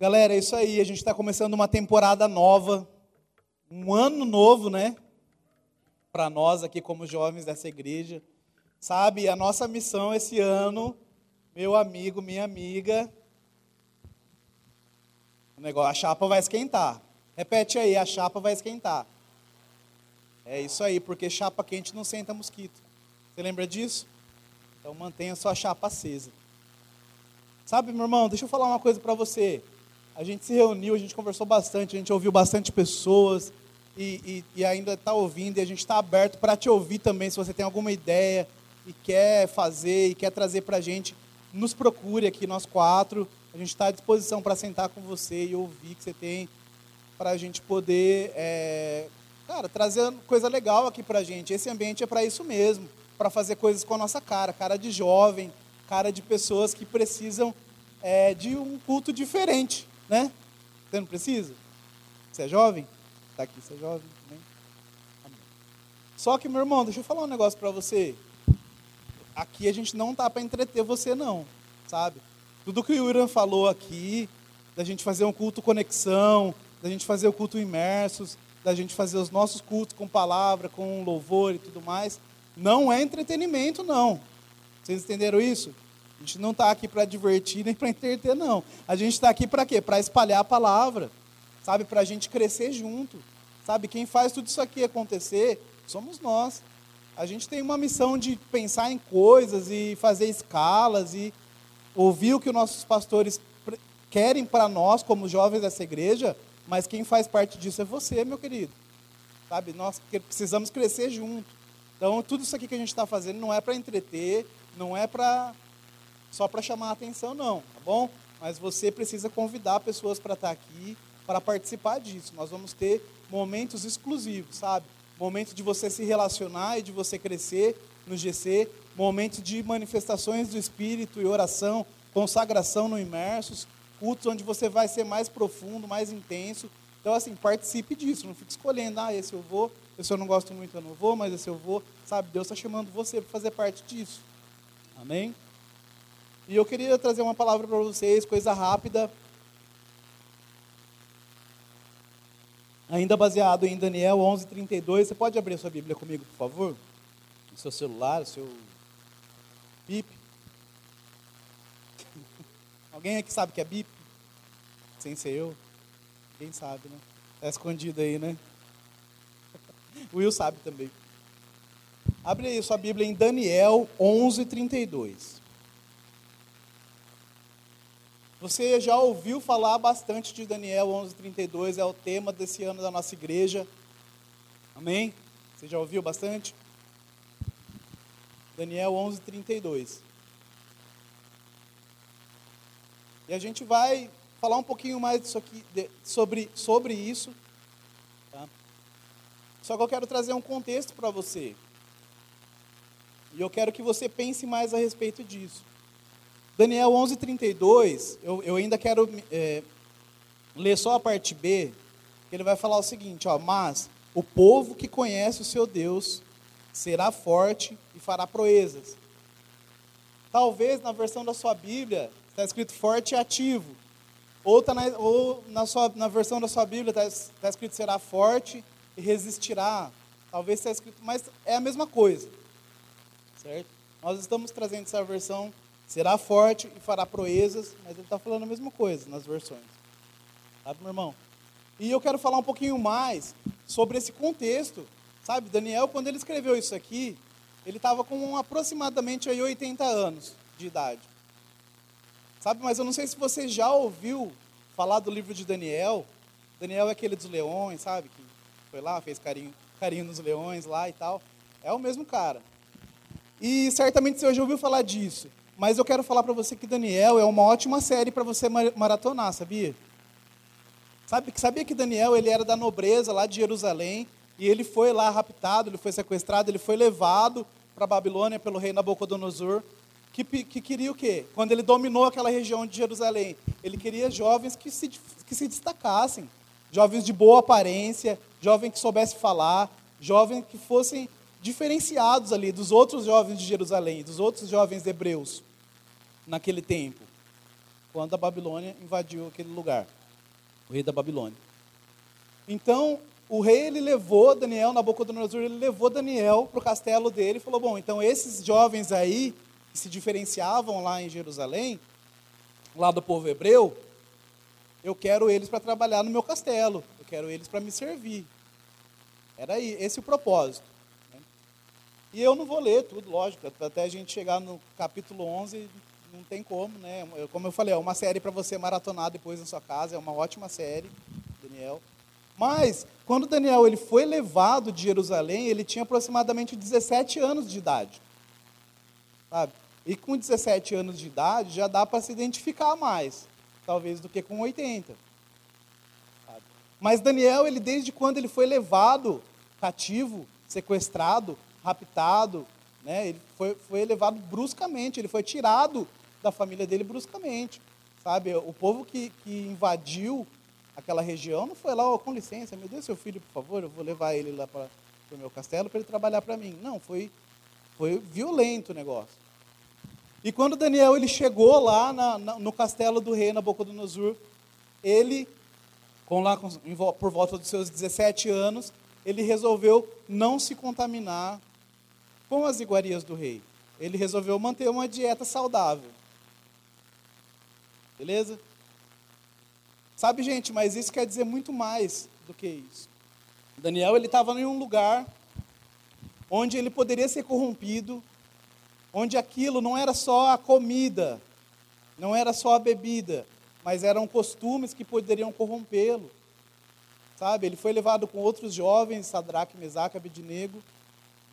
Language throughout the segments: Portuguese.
Galera, é isso aí. A gente está começando uma temporada nova, um ano novo, né? Para nós aqui, como jovens dessa igreja. Sabe, a nossa missão esse ano, meu amigo, minha amiga. O negócio, a chapa vai esquentar. Repete aí, a chapa vai esquentar. É isso aí, porque chapa quente não senta mosquito. Você lembra disso? Então mantenha sua chapa acesa. Sabe, meu irmão, deixa eu falar uma coisa para você. A gente se reuniu, a gente conversou bastante, a gente ouviu bastante pessoas e, e, e ainda está ouvindo e a gente está aberto para te ouvir também. Se você tem alguma ideia e quer fazer e quer trazer para a gente, nos procure aqui, nós quatro. A gente está à disposição para sentar com você e ouvir o que você tem para a gente poder, é, cara, trazer coisa legal aqui para a gente. Esse ambiente é para isso mesmo, para fazer coisas com a nossa cara, cara de jovem, cara de pessoas que precisam é, de um culto diferente né? Você não precisa? Você é jovem? Está aqui, você é jovem também? Amém. Só que, meu irmão, deixa eu falar um negócio para você. Aqui a gente não tá para entreter você, não, sabe? Tudo que o Irã falou aqui, da gente fazer um culto conexão, da gente fazer o culto imersos, da gente fazer os nossos cultos com palavra, com louvor e tudo mais, não é entretenimento, não. Vocês entenderam isso? A gente não está aqui para divertir nem para entreter, não. A gente está aqui para quê? Para espalhar a palavra, sabe? Para a gente crescer junto. Sabe? Quem faz tudo isso aqui acontecer somos nós. A gente tem uma missão de pensar em coisas e fazer escalas e ouvir o que os nossos pastores querem para nós, como jovens dessa igreja, mas quem faz parte disso é você, meu querido. Sabe? Nós precisamos crescer junto. Então, tudo isso aqui que a gente está fazendo não é para entreter, não é para só para chamar a atenção, não, tá bom? Mas você precisa convidar pessoas para estar tá aqui, para participar disso. Nós vamos ter momentos exclusivos, sabe? Momentos de você se relacionar e de você crescer no GC, momentos de manifestações do Espírito e oração, consagração no imersos, cultos onde você vai ser mais profundo, mais intenso. Então, assim, participe disso, não fique escolhendo, ah, esse eu vou, esse eu não gosto muito, eu não vou, mas esse eu vou. Sabe, Deus está chamando você para fazer parte disso. Amém? E eu queria trazer uma palavra para vocês, coisa rápida. Ainda baseado em Daniel 11:32. Você pode abrir a sua Bíblia comigo, por favor? O seu celular, o seu bip. Alguém aqui sabe que é bip? Sem ser eu? Quem sabe, né? Está escondido aí, né? O Will sabe também. Abre aí sua Bíblia em Daniel 11:32. Você já ouviu falar bastante de Daniel 11:32, é o tema desse ano da nossa igreja. Amém? Você já ouviu bastante? Daniel 11:32. E a gente vai falar um pouquinho mais disso aqui, de, sobre, sobre isso. Tá? Só que eu quero trazer um contexto para você. E eu quero que você pense mais a respeito disso. Daniel 11:32, eu, eu ainda quero é, ler só a parte B, que ele vai falar o seguinte, ó, mas o povo que conhece o seu Deus será forte e fará proezas. Talvez na versão da sua Bíblia está escrito forte e ativo, ou, tá na, ou na, sua, na versão da sua Bíblia está, está escrito será forte e resistirá. Talvez está escrito, mas é a mesma coisa, certo? Nós estamos trazendo essa versão será forte e fará proezas, mas ele está falando a mesma coisa nas versões. Sabe, meu irmão? E eu quero falar um pouquinho mais sobre esse contexto. Sabe, Daniel, quando ele escreveu isso aqui, ele estava com aproximadamente aí 80 anos de idade. Sabe, mas eu não sei se você já ouviu falar do livro de Daniel. Daniel é aquele dos leões, sabe? Que foi lá, fez carinho, carinho nos leões lá e tal. É o mesmo cara. E certamente você já ouviu falar disso. Mas eu quero falar para você que Daniel é uma ótima série para você maratonar, sabia? Sabe, sabia que Daniel ele era da nobreza lá de Jerusalém e ele foi lá raptado, ele foi sequestrado, ele foi levado para a Babilônia pelo rei Nabucodonosor, que, que queria o quê? Quando ele dominou aquela região de Jerusalém, ele queria jovens que se, que se destacassem, jovens de boa aparência, jovens que soubessem falar, jovens que fossem diferenciados ali dos outros jovens de Jerusalém, dos outros jovens hebreus naquele tempo. quando a Babilônia invadiu aquele lugar, o rei da Babilônia. Então, o rei ele levou Daniel, Nabucodonosor, ele levou Daniel para o castelo dele e falou: Bom, então esses jovens aí, que se diferenciavam lá em Jerusalém, lá do povo hebreu, eu quero eles para trabalhar no meu castelo, eu quero eles para me servir. Era aí, esse o propósito. Né? E eu não vou ler tudo, lógico, até a gente chegar no capítulo 11, não tem como, né? Como eu falei, é uma série para você maratonar depois na sua casa, é uma ótima série, Daniel. Mas, quando Daniel ele foi levado de Jerusalém, ele tinha aproximadamente 17 anos de idade. Sabe? E com 17 anos de idade já dá para se identificar mais, talvez, do que com 80. Sabe? Mas Daniel, ele desde quando ele foi levado cativo, sequestrado, raptado, né? ele foi, foi levado bruscamente, ele foi tirado da família dele bruscamente. Sabe? O povo que, que invadiu aquela região, não foi lá, oh, com licença, me dê seu filho, por favor, eu vou levar ele lá para o meu castelo para ele trabalhar para mim. Não, foi, foi violento o negócio. E quando Daniel ele chegou lá na, na, no castelo do rei Nabucodonosor, ele, com lá por volta dos seus 17 anos, ele resolveu não se contaminar com as iguarias do rei. Ele resolveu manter uma dieta saudável. Beleza? Sabe, gente, mas isso quer dizer muito mais do que isso. Daniel, ele estava em um lugar onde ele poderia ser corrompido, onde aquilo não era só a comida, não era só a bebida, mas eram costumes que poderiam corrompê-lo. Sabe, ele foi levado com outros jovens, Sadraque, Mesaque, Abednego.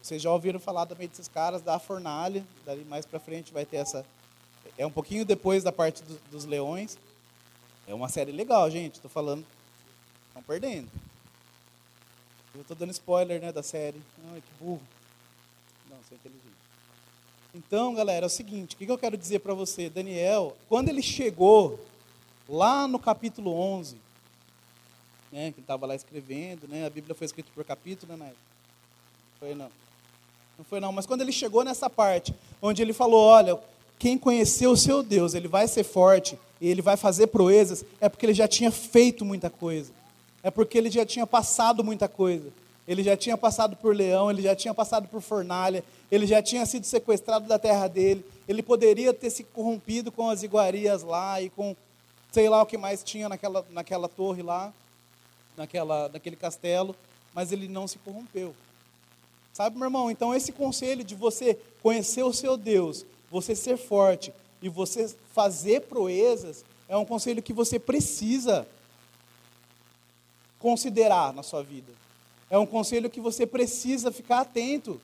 Vocês já ouviram falar também desses caras da fornalha, dali mais para frente vai ter essa é um pouquinho depois da parte do, dos leões. É uma série legal, gente. Estou falando. Estão perdendo. Eu estou dando spoiler né, da série. Ai, que burro. Não, é inteligente. Então, galera, é o seguinte: o que eu quero dizer para você? Daniel, quando ele chegou lá no capítulo 11, né, que ele estava lá escrevendo, né, a Bíblia foi escrita por capítulo, né? Foi não. Não foi não, mas quando ele chegou nessa parte, onde ele falou: olha, quem conheceu o seu Deus, ele vai ser forte e ele vai fazer proezas, é porque ele já tinha feito muita coisa. É porque ele já tinha passado muita coisa. Ele já tinha passado por leão, ele já tinha passado por fornalha, ele já tinha sido sequestrado da terra dele. Ele poderia ter se corrompido com as iguarias lá e com sei lá o que mais tinha naquela, naquela torre lá, naquela, naquele castelo, mas ele não se corrompeu. Sabe, meu irmão? Então, esse conselho de você conhecer o seu Deus, você ser forte e você fazer proezas é um conselho que você precisa considerar na sua vida. É um conselho que você precisa ficar atento.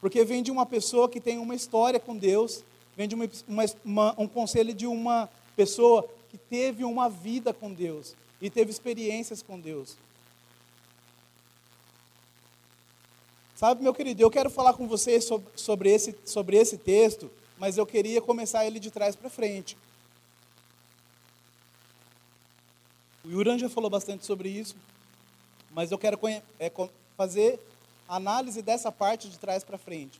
Porque vem de uma pessoa que tem uma história com Deus, vem de uma, uma, uma, um conselho de uma pessoa que teve uma vida com Deus e teve experiências com Deus. Sabe, meu querido, eu quero falar com você sobre, sobre, esse, sobre esse texto, mas eu queria começar ele de trás para frente. O Yuran já falou bastante sobre isso, mas eu quero é, fazer análise dessa parte de trás para frente.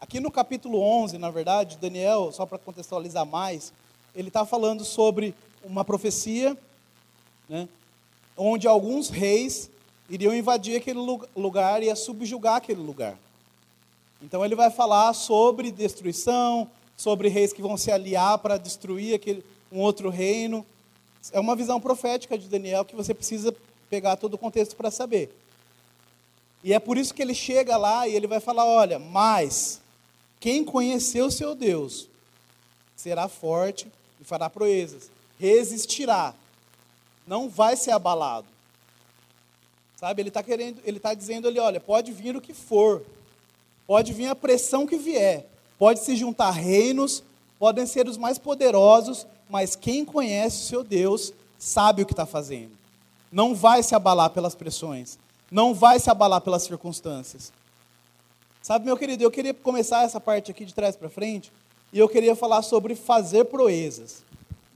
Aqui no capítulo 11, na verdade, Daniel, só para contextualizar mais, ele está falando sobre uma profecia, né, onde alguns reis iriam invadir aquele lugar e subjugar aquele lugar. Então ele vai falar sobre destruição, sobre reis que vão se aliar para destruir aquele, um outro reino. É uma visão profética de Daniel que você precisa pegar todo o contexto para saber. E é por isso que ele chega lá e ele vai falar: olha, mas quem conheceu o seu Deus será forte e fará proezas, resistirá, não vai ser abalado. Sabe? Ele está querendo, ele está dizendo ali, olha, pode vir o que for, pode vir a pressão que vier, pode se juntar reinos, podem ser os mais poderosos, mas quem conhece o seu Deus sabe o que está fazendo. Não vai se abalar pelas pressões, não vai se abalar pelas circunstâncias. Sabe, meu querido, eu queria começar essa parte aqui de trás para frente, e eu queria falar sobre fazer proezas.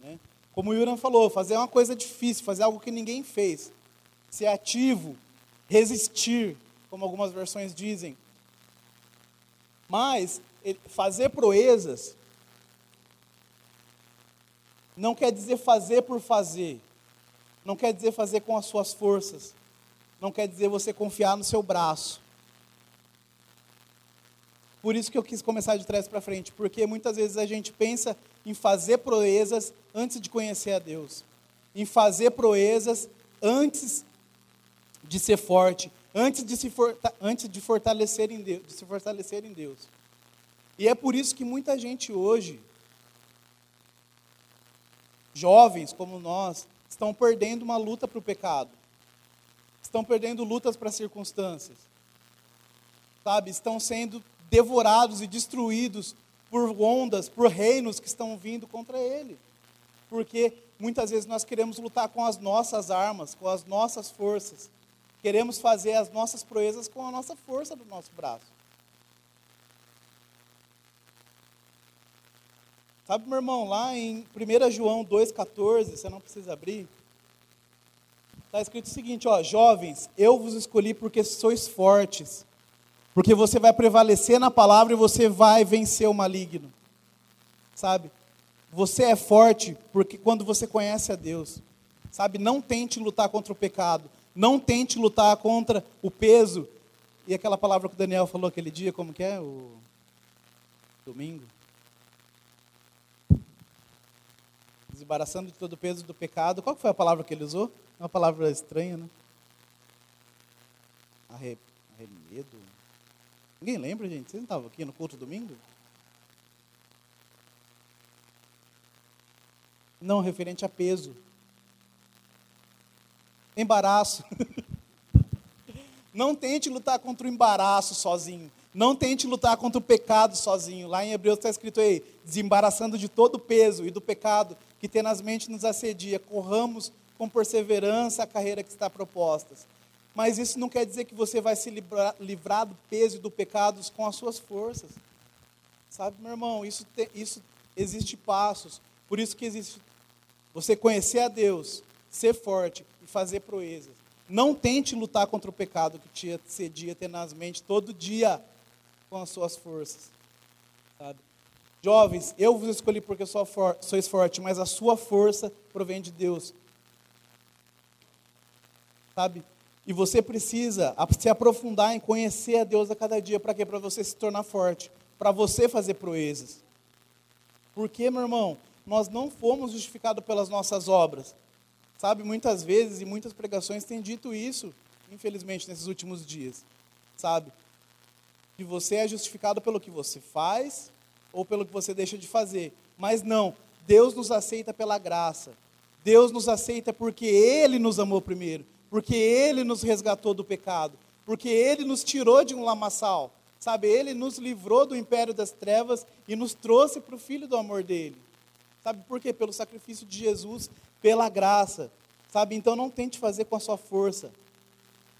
Né? Como o Yuran falou, fazer uma coisa difícil, fazer algo que ninguém fez ser ativo, resistir, como algumas versões dizem. Mas fazer proezas não quer dizer fazer por fazer. Não quer dizer fazer com as suas forças. Não quer dizer você confiar no seu braço. Por isso que eu quis começar de trás para frente, porque muitas vezes a gente pensa em fazer proezas antes de conhecer a Deus, em fazer proezas antes de ser forte, antes de se, antes de fortalecer em Deus, de se fortalecer em Deus. E é por isso que muita gente hoje, jovens como nós, estão perdendo uma luta para o pecado, estão perdendo lutas para circunstâncias, sabe? Estão sendo devorados e destruídos por ondas, por reinos que estão vindo contra ele. Porque muitas vezes nós queremos lutar com as nossas armas, com as nossas forças. Queremos fazer as nossas proezas com a nossa força do nosso braço. Sabe, meu irmão, lá em 1 João 2,14, você não precisa abrir. Está escrito o seguinte, ó, jovens, eu vos escolhi porque sois fortes porque você vai prevalecer na palavra e você vai vencer o maligno. Sabe? Você é forte porque quando você conhece a Deus. Sabe? Não tente lutar contra o pecado. Não tente lutar contra o peso. E aquela palavra que o Daniel falou aquele dia, como que é? O domingo. Desembaraçando de todo o peso do pecado. Qual foi a palavra que ele usou? Uma palavra estranha, né? Arremedo. Ninguém lembra, gente? Vocês não estavam aqui no culto domingo? Não, referente a peso. Embaraço. Não tente lutar contra o embaraço sozinho. Não tente lutar contra o pecado sozinho. Lá em Hebreus está escrito aí: desembaraçando de todo o peso e do pecado que tenazmente nos assedia, corramos com perseverança a carreira que está proposta. Mas isso não quer dizer que você vai se livrar, livrar do peso e do pecado com as suas forças. Sabe, meu irmão, isso, te, isso existe passos. Por isso que existe você conhecer a Deus, ser forte fazer proezas. Não tente lutar contra o pecado que te assedia tenazmente todo dia com as suas forças. Sabe? Jovens, eu vos escolhi porque sou for, sois forte, mas a sua força provém de Deus. Sabe? E você precisa se aprofundar em conhecer a Deus a cada dia. Para quê? Para você se tornar forte. Para você fazer proezas. Porque, meu irmão, nós não fomos justificados pelas nossas obras. Sabe, muitas vezes e muitas pregações têm dito isso, infelizmente, nesses últimos dias. Sabe? Que você é justificado pelo que você faz ou pelo que você deixa de fazer. Mas não, Deus nos aceita pela graça. Deus nos aceita porque Ele nos amou primeiro porque Ele nos resgatou do pecado, porque Ele nos tirou de um lamaçal, sabe? Ele nos livrou do império das trevas e nos trouxe para o Filho do amor dele, sabe por quê? Pelo sacrifício de Jesus, pela graça, sabe? Então não tente fazer com a sua força,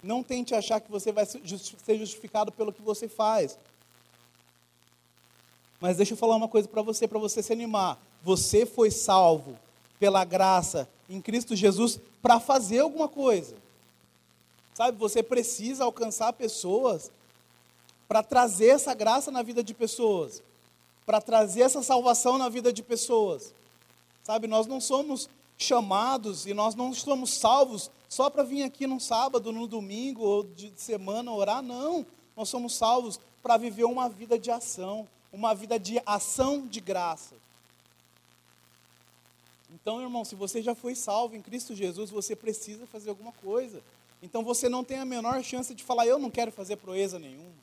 não tente achar que você vai ser justificado pelo que você faz. Mas deixa eu falar uma coisa para você, para você se animar. Você foi salvo pela graça em Cristo Jesus para fazer alguma coisa. Sabe, você precisa alcançar pessoas para trazer essa graça na vida de pessoas, para trazer essa salvação na vida de pessoas. Sabe, nós não somos chamados e nós não somos salvos só para vir aqui num sábado, no domingo ou de semana orar, não. Nós somos salvos para viver uma vida de ação, uma vida de ação de graça. Então, irmão, se você já foi salvo em Cristo Jesus, você precisa fazer alguma coisa. Então você não tem a menor chance de falar, eu não quero fazer proeza nenhuma.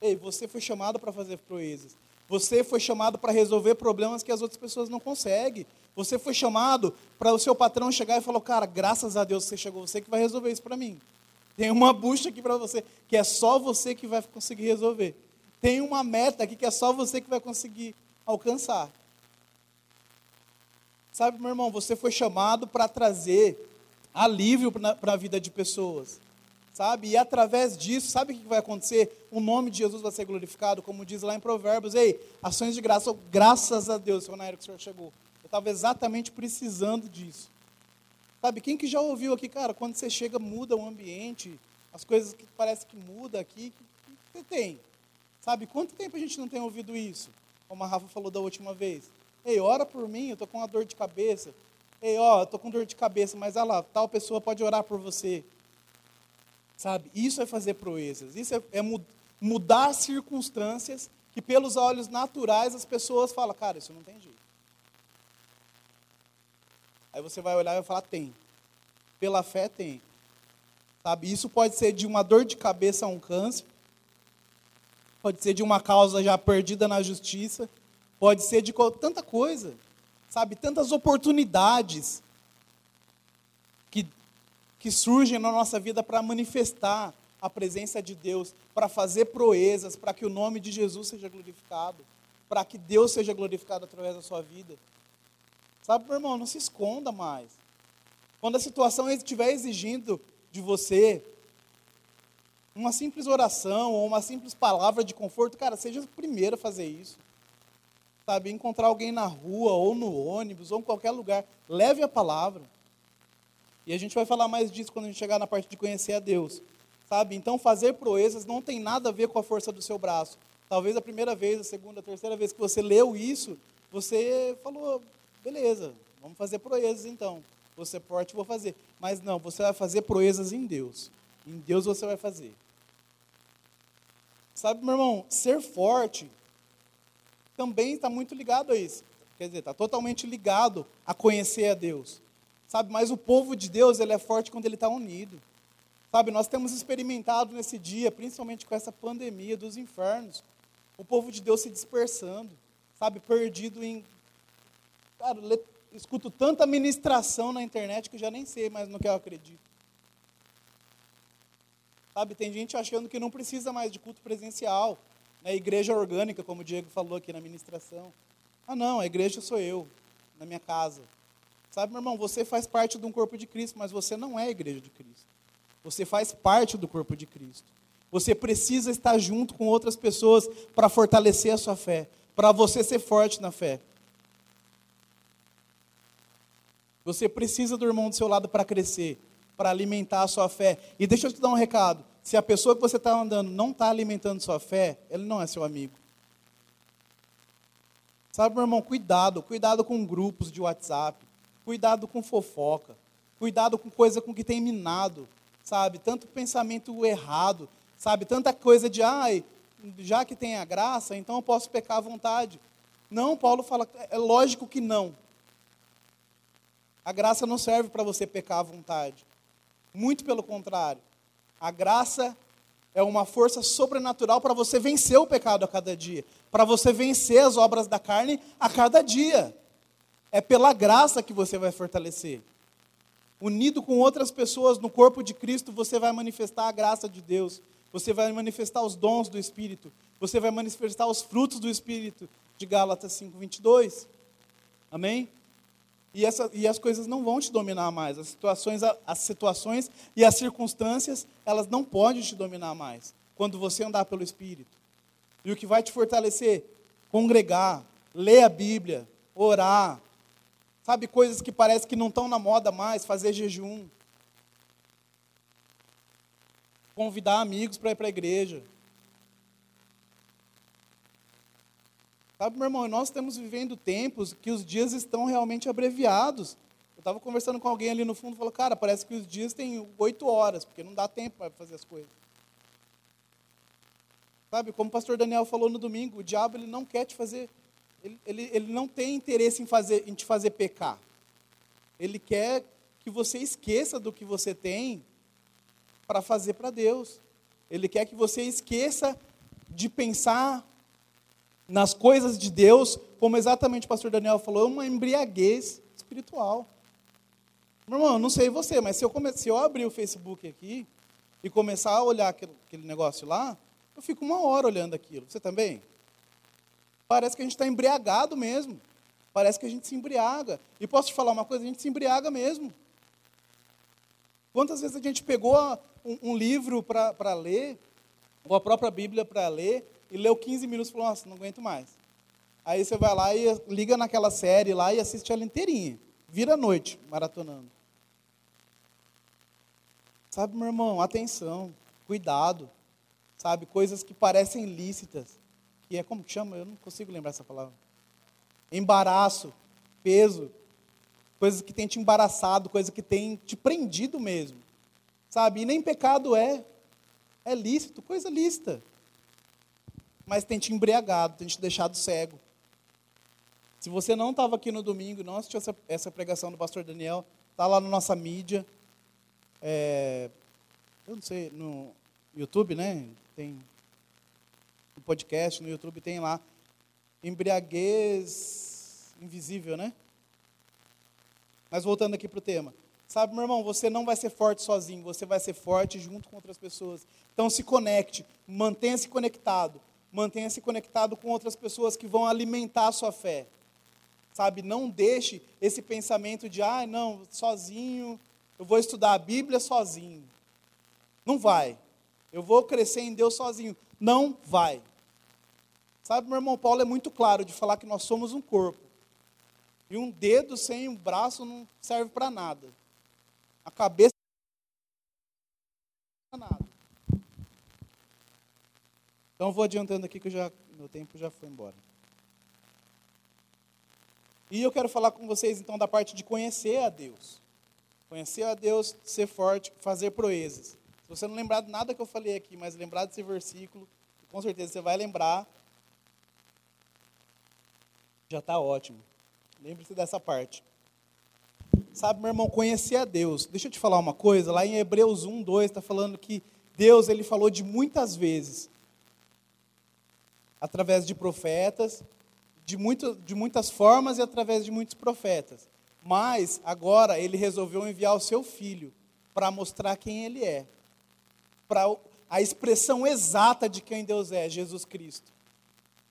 Ei, você foi chamado para fazer proezas. Você foi chamado para resolver problemas que as outras pessoas não conseguem. Você foi chamado para o seu patrão chegar e falar, cara, graças a Deus você chegou, você que vai resolver isso para mim. Tem uma bucha aqui para você, que é só você que vai conseguir resolver. Tem uma meta aqui que é só você que vai conseguir alcançar. Sabe, meu irmão, você foi chamado para trazer alívio para a vida de pessoas. Sabe? E através disso, sabe o que vai acontecer? O nome de Jesus vai ser glorificado, como diz lá em Provérbios. Ei, ações de graça, graças a Deus, seu Nairo, que o senhor chegou. Eu estava exatamente precisando disso. Sabe, quem que já ouviu aqui, cara, quando você chega, muda o ambiente, as coisas que parece que muda aqui, que você tem. Sabe, quanto tempo a gente não tem ouvido isso? como a Rafa falou da última vez. Ei, ora por mim, eu estou com uma dor de cabeça. Ei, ó, eu estou com dor de cabeça, mas olha lá, tal pessoa pode orar por você. Sabe? Isso é fazer proezas. Isso é, é mudar circunstâncias que, pelos olhos naturais, as pessoas falam: cara, isso não tem jeito. Aí você vai olhar e vai falar: tem. Pela fé, tem. Sabe? Isso pode ser de uma dor de cabeça a um câncer, pode ser de uma causa já perdida na justiça, pode ser de tanta coisa, sabe? Tantas oportunidades que surgem na nossa vida para manifestar a presença de Deus, para fazer proezas, para que o nome de Jesus seja glorificado, para que Deus seja glorificado através da sua vida. Sabe, meu irmão, não se esconda mais. Quando a situação estiver exigindo de você uma simples oração ou uma simples palavra de conforto, cara, seja o primeiro a fazer isso. Sabe, encontrar alguém na rua ou no ônibus ou em qualquer lugar, leve a palavra. E a gente vai falar mais disso quando a gente chegar na parte de conhecer a Deus. Sabe? Então, fazer proezas não tem nada a ver com a força do seu braço. Talvez a primeira vez, a segunda, a terceira vez que você leu isso, você falou, beleza, vamos fazer proezas então. Você forte, vou fazer. Mas não, você vai fazer proezas em Deus. Em Deus você vai fazer. Sabe, meu irmão, ser forte também está muito ligado a isso. Quer dizer, está totalmente ligado a conhecer a Deus. Sabe, mas o povo de Deus, ele é forte quando ele está unido. Sabe, nós temos experimentado nesse dia, principalmente com essa pandemia dos infernos, o povo de Deus se dispersando, sabe, perdido em. Cara, escuto tanta ministração na internet que eu já nem sei mais no que eu acredito. Sabe, tem gente achando que não precisa mais de culto presencial, né, igreja orgânica, como o Diego falou aqui na ministração. Ah, não, a igreja sou eu, na minha casa. Sabe, meu irmão, você faz parte de um corpo de Cristo, mas você não é a igreja de Cristo. Você faz parte do corpo de Cristo. Você precisa estar junto com outras pessoas para fortalecer a sua fé, para você ser forte na fé. Você precisa do irmão do seu lado para crescer, para alimentar a sua fé. E deixa eu te dar um recado: se a pessoa que você está andando não está alimentando sua fé, ele não é seu amigo. Sabe, meu irmão, cuidado, cuidado com grupos de WhatsApp, cuidado com fofoca, cuidado com coisa com que tem minado sabe? Tanto pensamento errado, sabe? Tanta coisa de, ai, já que tem a graça, então eu posso pecar à vontade. Não, Paulo fala, é lógico que não. A graça não serve para você pecar à vontade. Muito pelo contrário. A graça é uma força sobrenatural para você vencer o pecado a cada dia, para você vencer as obras da carne a cada dia. É pela graça que você vai fortalecer unido com outras pessoas no corpo de Cristo, você vai manifestar a graça de Deus, você vai manifestar os dons do Espírito, você vai manifestar os frutos do Espírito, de Gálatas 5, 22. Amém? E, essa, e as coisas não vão te dominar mais. As situações, as situações e as circunstâncias, elas não podem te dominar mais. Quando você andar pelo Espírito. E o que vai te fortalecer? Congregar, ler a Bíblia, orar, Sabe, coisas que parece que não estão na moda mais, fazer jejum. Convidar amigos para ir para a igreja. Sabe, meu irmão, nós estamos vivendo tempos que os dias estão realmente abreviados. Eu estava conversando com alguém ali no fundo falou, cara, parece que os dias têm oito horas, porque não dá tempo para fazer as coisas. Sabe, como o pastor Daniel falou no domingo, o diabo ele não quer te fazer ele, ele, ele não tem interesse em, fazer, em te fazer pecar. Ele quer que você esqueça do que você tem para fazer para Deus. Ele quer que você esqueça de pensar nas coisas de Deus, como exatamente o pastor Daniel falou, uma embriaguez espiritual. Meu irmão, não sei você, mas se eu, come... se eu abrir o Facebook aqui e começar a olhar aquele negócio lá, eu fico uma hora olhando aquilo. Você também? Parece que a gente está embriagado mesmo. Parece que a gente se embriaga. E posso te falar uma coisa? A gente se embriaga mesmo. Quantas vezes a gente pegou um, um livro para ler, ou a própria Bíblia para ler, e leu 15 minutos e falou, nossa, não aguento mais. Aí você vai lá e liga naquela série lá e assiste ela inteirinha. Vira a noite, maratonando. Sabe, meu irmão, atenção, cuidado. Sabe, coisas que parecem lícitas que é como que chama? Eu não consigo lembrar essa palavra. Embaraço, peso, coisas que tem te embaraçado, coisas que tem te prendido mesmo. Sabe? E nem pecado é. É lícito, coisa lícita. Mas tem te embriagado, tem te deixado cego. Se você não estava aqui no domingo, não assistiu essa, essa pregação do pastor Daniel, está lá na nossa mídia. É, eu não sei, no YouTube, né? Tem podcast, no YouTube tem lá. Embriaguez invisível, né? Mas voltando aqui para o tema. Sabe, meu irmão, você não vai ser forte sozinho, você vai ser forte junto com outras pessoas. Então se conecte, mantenha-se conectado. Mantenha-se conectado com outras pessoas que vão alimentar a sua fé. Sabe, não deixe esse pensamento de, ah, não, sozinho, eu vou estudar a Bíblia sozinho. Não vai. Eu vou crescer em Deus sozinho. Não vai. Sabe, meu irmão Paulo é muito claro de falar que nós somos um corpo. E um dedo sem um braço não serve para nada. A cabeça não serve para nada. Então vou adiantando aqui que já, meu tempo já foi embora. E eu quero falar com vocês então da parte de conhecer a Deus. Conhecer a Deus, ser forte, fazer proezas. Se você não lembrar de nada que eu falei aqui, mas lembrar desse versículo, com certeza você vai lembrar. Já está ótimo. Lembre-se dessa parte. Sabe, meu irmão, conhecer a Deus. Deixa eu te falar uma coisa. Lá em Hebreus 1, 2, está falando que Deus ele falou de muitas vezes através de profetas, de, muito, de muitas formas e através de muitos profetas. Mas agora ele resolveu enviar o seu filho para mostrar quem ele é, para a expressão exata de quem Deus é, Jesus Cristo.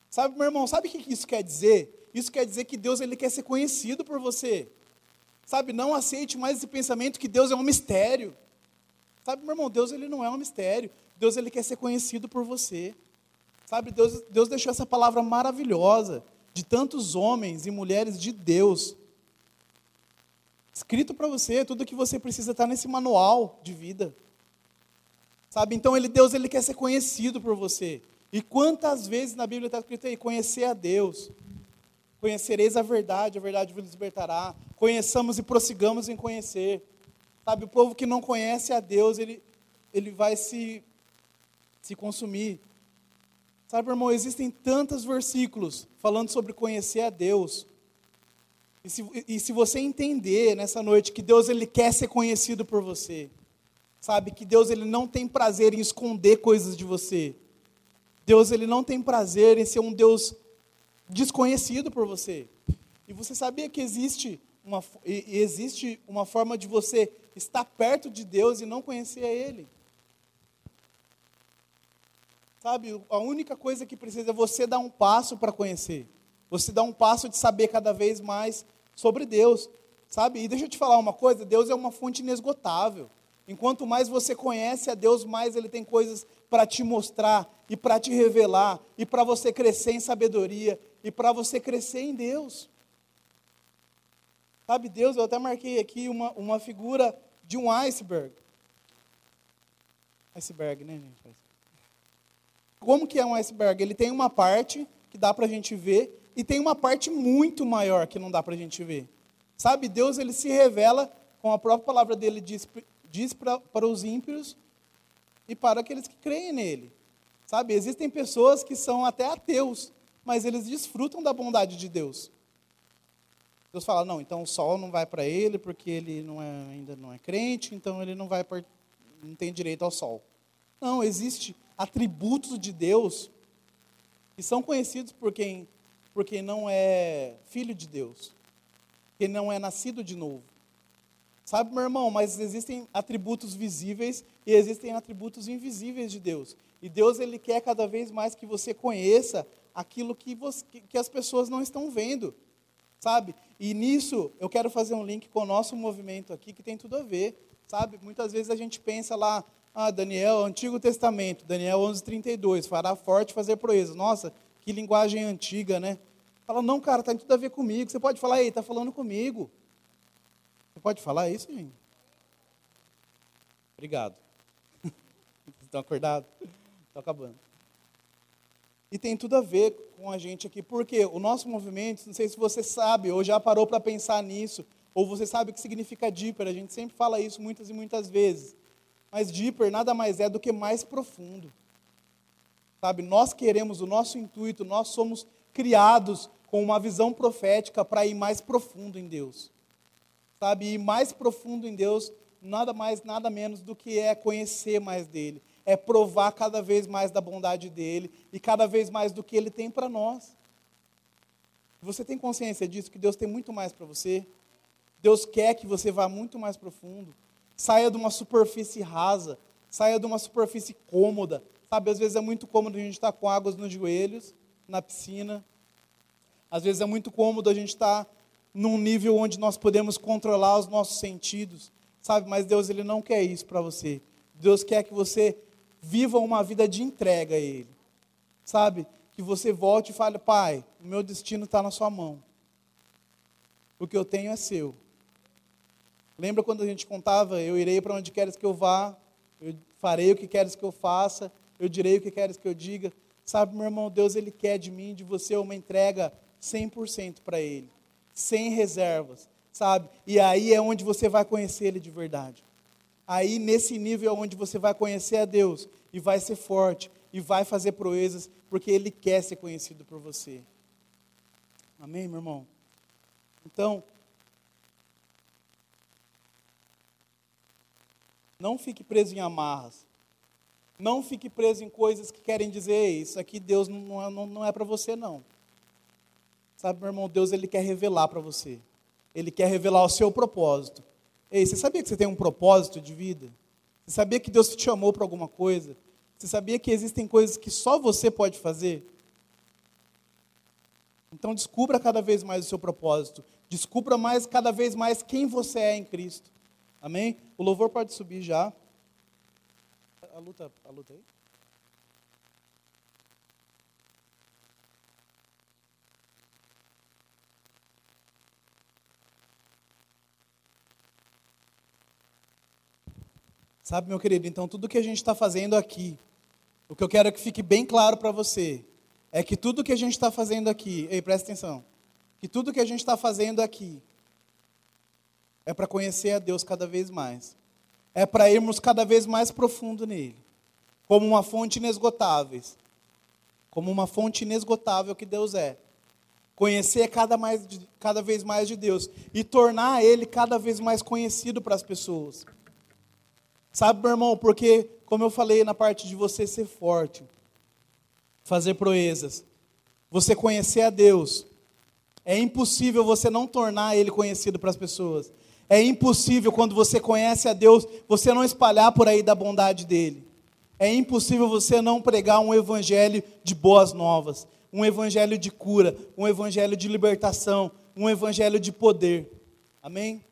Sabe, meu irmão, sabe o que isso quer dizer? Isso quer dizer que Deus ele quer ser conhecido por você. Sabe, não aceite mais esse pensamento que Deus é um mistério. Sabe, meu irmão, Deus ele não é um mistério. Deus ele quer ser conhecido por você. Sabe, Deus, Deus deixou essa palavra maravilhosa de tantos homens e mulheres de Deus. Escrito para você, tudo que você precisa estar nesse manual de vida. Sabe, então ele, Deus ele quer ser conhecido por você. E quantas vezes na Bíblia está escrito aí, conhecer a Deus. Conhecereis a verdade, a verdade vos libertará. Conheçamos e prossigamos em conhecer. Sabe, o povo que não conhece a Deus, ele, ele vai se, se consumir. Sabe, irmão, existem tantos versículos falando sobre conhecer a Deus. E se, e se você entender nessa noite que Deus ele quer ser conhecido por você, sabe que Deus ele não tem prazer em esconder coisas de você. Deus ele não tem prazer em ser um Deus desconhecido por você. E você sabia que existe uma, existe uma forma de você estar perto de Deus e não conhecer a Ele? Sabe, a única coisa que precisa é você dar um passo para conhecer. Você dar um passo de saber cada vez mais sobre Deus. Sabe? E deixa eu te falar uma coisa, Deus é uma fonte inesgotável. Enquanto mais você conhece a Deus, mais ele tem coisas para te mostrar e para te revelar e para você crescer em sabedoria e para você crescer em Deus. Sabe, Deus, eu até marquei aqui uma, uma figura de um iceberg. Iceberg, né, gente? Como que é um iceberg? Ele tem uma parte que dá para a gente ver e tem uma parte muito maior que não dá para a gente ver. Sabe, Deus ele se revela, com a própria palavra dele diz, diz para os ímpios e para aqueles que creem nele. Sabe, existem pessoas que são até ateus, mas eles desfrutam da bondade de Deus. Deus fala, não, então o sol não vai para ele porque ele não é, ainda não é crente, então ele não vai não tem direito ao sol. Não, existe atributos de Deus que são conhecidos por quem, por quem não é filho de Deus, quem não é nascido de novo. Sabe, meu irmão, mas existem atributos visíveis e existem atributos invisíveis de Deus. E Deus ele quer cada vez mais que você conheça aquilo que, você, que as pessoas não estão vendo. Sabe? E nisso eu quero fazer um link com o nosso movimento aqui que tem tudo a ver. Sabe? Muitas vezes a gente pensa lá, ah, Daniel, Antigo Testamento, Daniel 11:32, fará forte fazer proezas. Nossa, que linguagem antiga, né? Fala, não, cara, tem tudo a ver comigo. Você pode falar, ei, está falando comigo. Você pode falar isso, gente? Obrigado. Estão acordados? Estou acabando. E tem tudo a ver com a gente aqui, porque o nosso movimento, não sei se você sabe, ou já parou para pensar nisso, ou você sabe o que significa deeper, a gente sempre fala isso muitas e muitas vezes. Mas deeper nada mais é do que mais profundo. Sabe, nós queremos, o nosso intuito, nós somos criados com uma visão profética para ir mais profundo em Deus. Sabe, ir mais profundo em Deus, nada mais, nada menos do que é conhecer mais dele, é provar cada vez mais da bondade dele e cada vez mais do que ele tem para nós. Você tem consciência disso, que Deus tem muito mais para você? Deus quer que você vá muito mais profundo. Saia de uma superfície rasa, saia de uma superfície cômoda. Sabe, às vezes é muito cômodo a gente estar com águas nos joelhos, na piscina. Às vezes é muito cômodo a gente estar num nível onde nós podemos controlar os nossos sentidos. Sabe, mas Deus ele não quer isso para você. Deus quer que você viva uma vida de entrega a Ele. Sabe? Que você volte e fale, Pai, o meu destino está na Sua mão. O que eu tenho é seu. Lembra quando a gente contava, eu irei para onde queres que eu vá, eu farei o que queres que eu faça, eu direi o que queres que eu diga. Sabe, meu irmão, Deus ele quer de mim, de você, uma entrega 100% para Ele, sem reservas, sabe? E aí é onde você vai conhecer Ele de verdade. Aí, nesse nível, é onde você vai conhecer a Deus e vai ser forte e vai fazer proezas, porque Ele quer ser conhecido por você. Amém, meu irmão? Então, não fique preso em amarras. Não fique preso em coisas que querem dizer isso aqui Deus não, é, não, não é para você não. Sabe, meu irmão, Deus ele quer revelar para você. Ele quer revelar o seu propósito. Ei, você sabia que você tem um propósito de vida? Você sabia que Deus te chamou para alguma coisa? Você sabia que existem coisas que só você pode fazer? Então descubra cada vez mais o seu propósito. Descubra mais cada vez mais quem você é em Cristo. Amém? O louvor pode subir já. A luta, a luta aí. Sabe, meu querido, então tudo que a gente está fazendo aqui, o que eu quero que fique bem claro para você, é que tudo que a gente está fazendo aqui, ei, presta atenção, que tudo que a gente está fazendo aqui é para conhecer a Deus cada vez mais, é para irmos cada vez mais profundo nele, como uma fonte inesgotável, como uma fonte inesgotável que Deus é. Conhecer cada, mais, cada vez mais de Deus e tornar Ele cada vez mais conhecido para as pessoas. Sabe, meu irmão, porque, como eu falei na parte de você ser forte, fazer proezas, você conhecer a Deus, é impossível você não tornar Ele conhecido para as pessoas. É impossível, quando você conhece a Deus, você não espalhar por aí da bondade dEle. É impossível você não pregar um evangelho de boas novas, um evangelho de cura, um evangelho de libertação, um evangelho de poder. Amém?